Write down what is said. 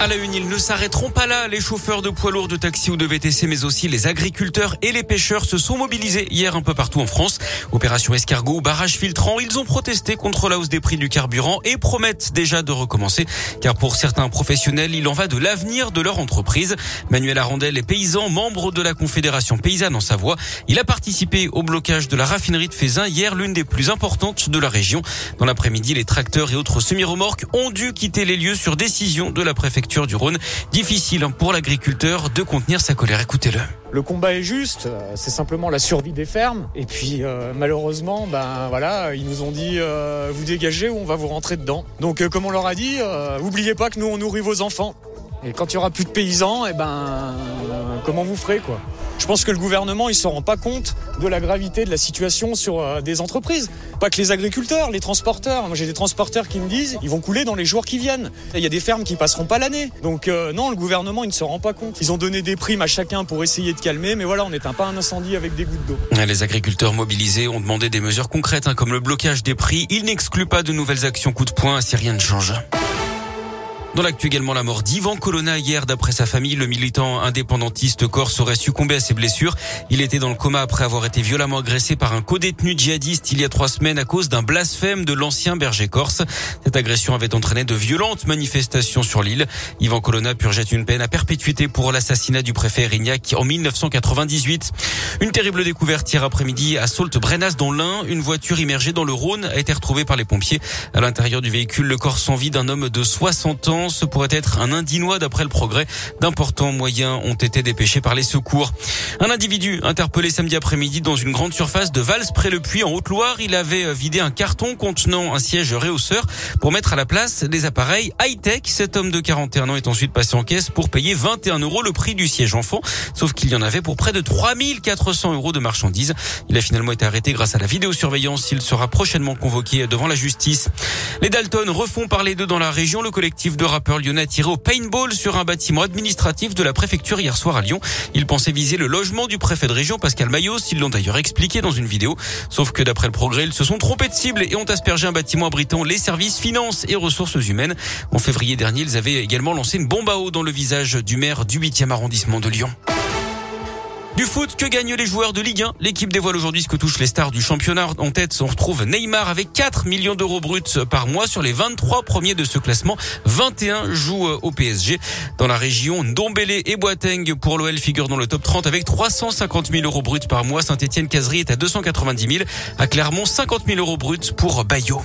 À la une, ils ne s'arrêteront pas là. Les chauffeurs de poids lourds de taxi ou de VTC, mais aussi les agriculteurs et les pêcheurs se sont mobilisés hier un peu partout en France. Opération escargot, barrage filtrant, ils ont protesté contre la hausse des prix du carburant et promettent déjà de recommencer. Car pour certains professionnels, il en va de l'avenir de leur entreprise. Manuel Arondel est paysan, membre de la Confédération paysanne en Savoie. Il a participé au blocage de la raffinerie de Fézin hier, l'une des plus importantes de la région. Dans l'après-midi, les tracteurs et autres semi-remorques ont dû quitter les lieux sur décision de la préfecture du Rhône. Difficile pour l'agriculteur de contenir sa colère. Écoutez-le. Le combat est juste, euh, c'est simplement la survie des fermes. Et puis euh, malheureusement, ben voilà, ils nous ont dit euh, vous dégagez ou on va vous rentrer dedans. Donc comme on leur a dit, n'oubliez pas que nous on nourrit vos enfants. Et quand il y aura plus de paysans, et eh ben comment vous ferez quoi? Pense que le gouvernement, il se rend pas compte de la gravité de la situation sur euh, des entreprises. Pas que les agriculteurs, les transporteurs. Moi, j'ai des transporteurs qui me disent, ils vont couler dans les jours qui viennent. Il y a des fermes qui passeront pas l'année. Donc euh, non, le gouvernement, il ne se rend pas compte. Ils ont donné des primes à chacun pour essayer de calmer, mais voilà, on n'éteint pas un incendie avec des gouttes d'eau. Les agriculteurs mobilisés ont demandé des mesures concrètes, hein, comme le blocage des prix. Ils n'excluent pas de nouvelles actions coup de poing si rien ne change. Dans l'actu également, la mort d'Ivan Colonna hier. D'après sa famille, le militant indépendantiste corse aurait succombé à ses blessures. Il était dans le coma après avoir été violemment agressé par un co-détenu djihadiste il y a trois semaines à cause d'un blasphème de l'ancien berger corse. Cette agression avait entraîné de violentes manifestations sur l'île. Ivan Colonna purgeait une peine à perpétuité pour l'assassinat du préfet Rignac en 1998. Une terrible découverte hier après-midi à Sault-Brenas dans l'Ain. Une voiture immergée dans le Rhône a été retrouvée par les pompiers. À l'intérieur du véhicule, le corps sans vie d'un homme de 60 ans ce pourrait être un Indinois d'après le progrès. D'importants moyens ont été dépêchés par les secours. Un individu interpellé samedi après-midi dans une grande surface de Vals près le Puy en Haute-Loire. Il avait vidé un carton contenant un siège réhausseur pour mettre à la place des appareils high-tech. Cet homme de 41 ans est ensuite passé en caisse pour payer 21 euros le prix du siège enfant. Sauf qu'il y en avait pour près de 3400 euros de marchandises. Il a finalement été arrêté grâce à la vidéosurveillance. Il sera prochainement convoqué devant la justice. Les Dalton refont parler d'eux dans la région. Le collectif de rappeur lyonnais tiré au paintball sur un bâtiment administratif de la préfecture hier soir à Lyon. Il pensait viser le logement du préfet de région Pascal Mayos. Ils l'ont d'ailleurs expliqué dans une vidéo. Sauf que d'après le progrès, ils se sont trompés de cible et ont aspergé un bâtiment abritant les services finances et ressources humaines. En février dernier, ils avaient également lancé une bombe à eau dans le visage du maire du 8e arrondissement de Lyon. Du foot, que gagnent les joueurs de Ligue 1 L'équipe dévoile aujourd'hui ce que touchent les stars du championnat. En tête, on retrouve Neymar avec 4 millions d'euros bruts par mois sur les 23 premiers de ce classement. 21 jouent euh, au PSG. Dans la région, Ndombele et Boateng pour l'OL figurent dans le top 30 avec 350 000 euros bruts par mois. Saint-Etienne Casery est à 290 000. À Clermont, 50 000 euros bruts pour Bayo.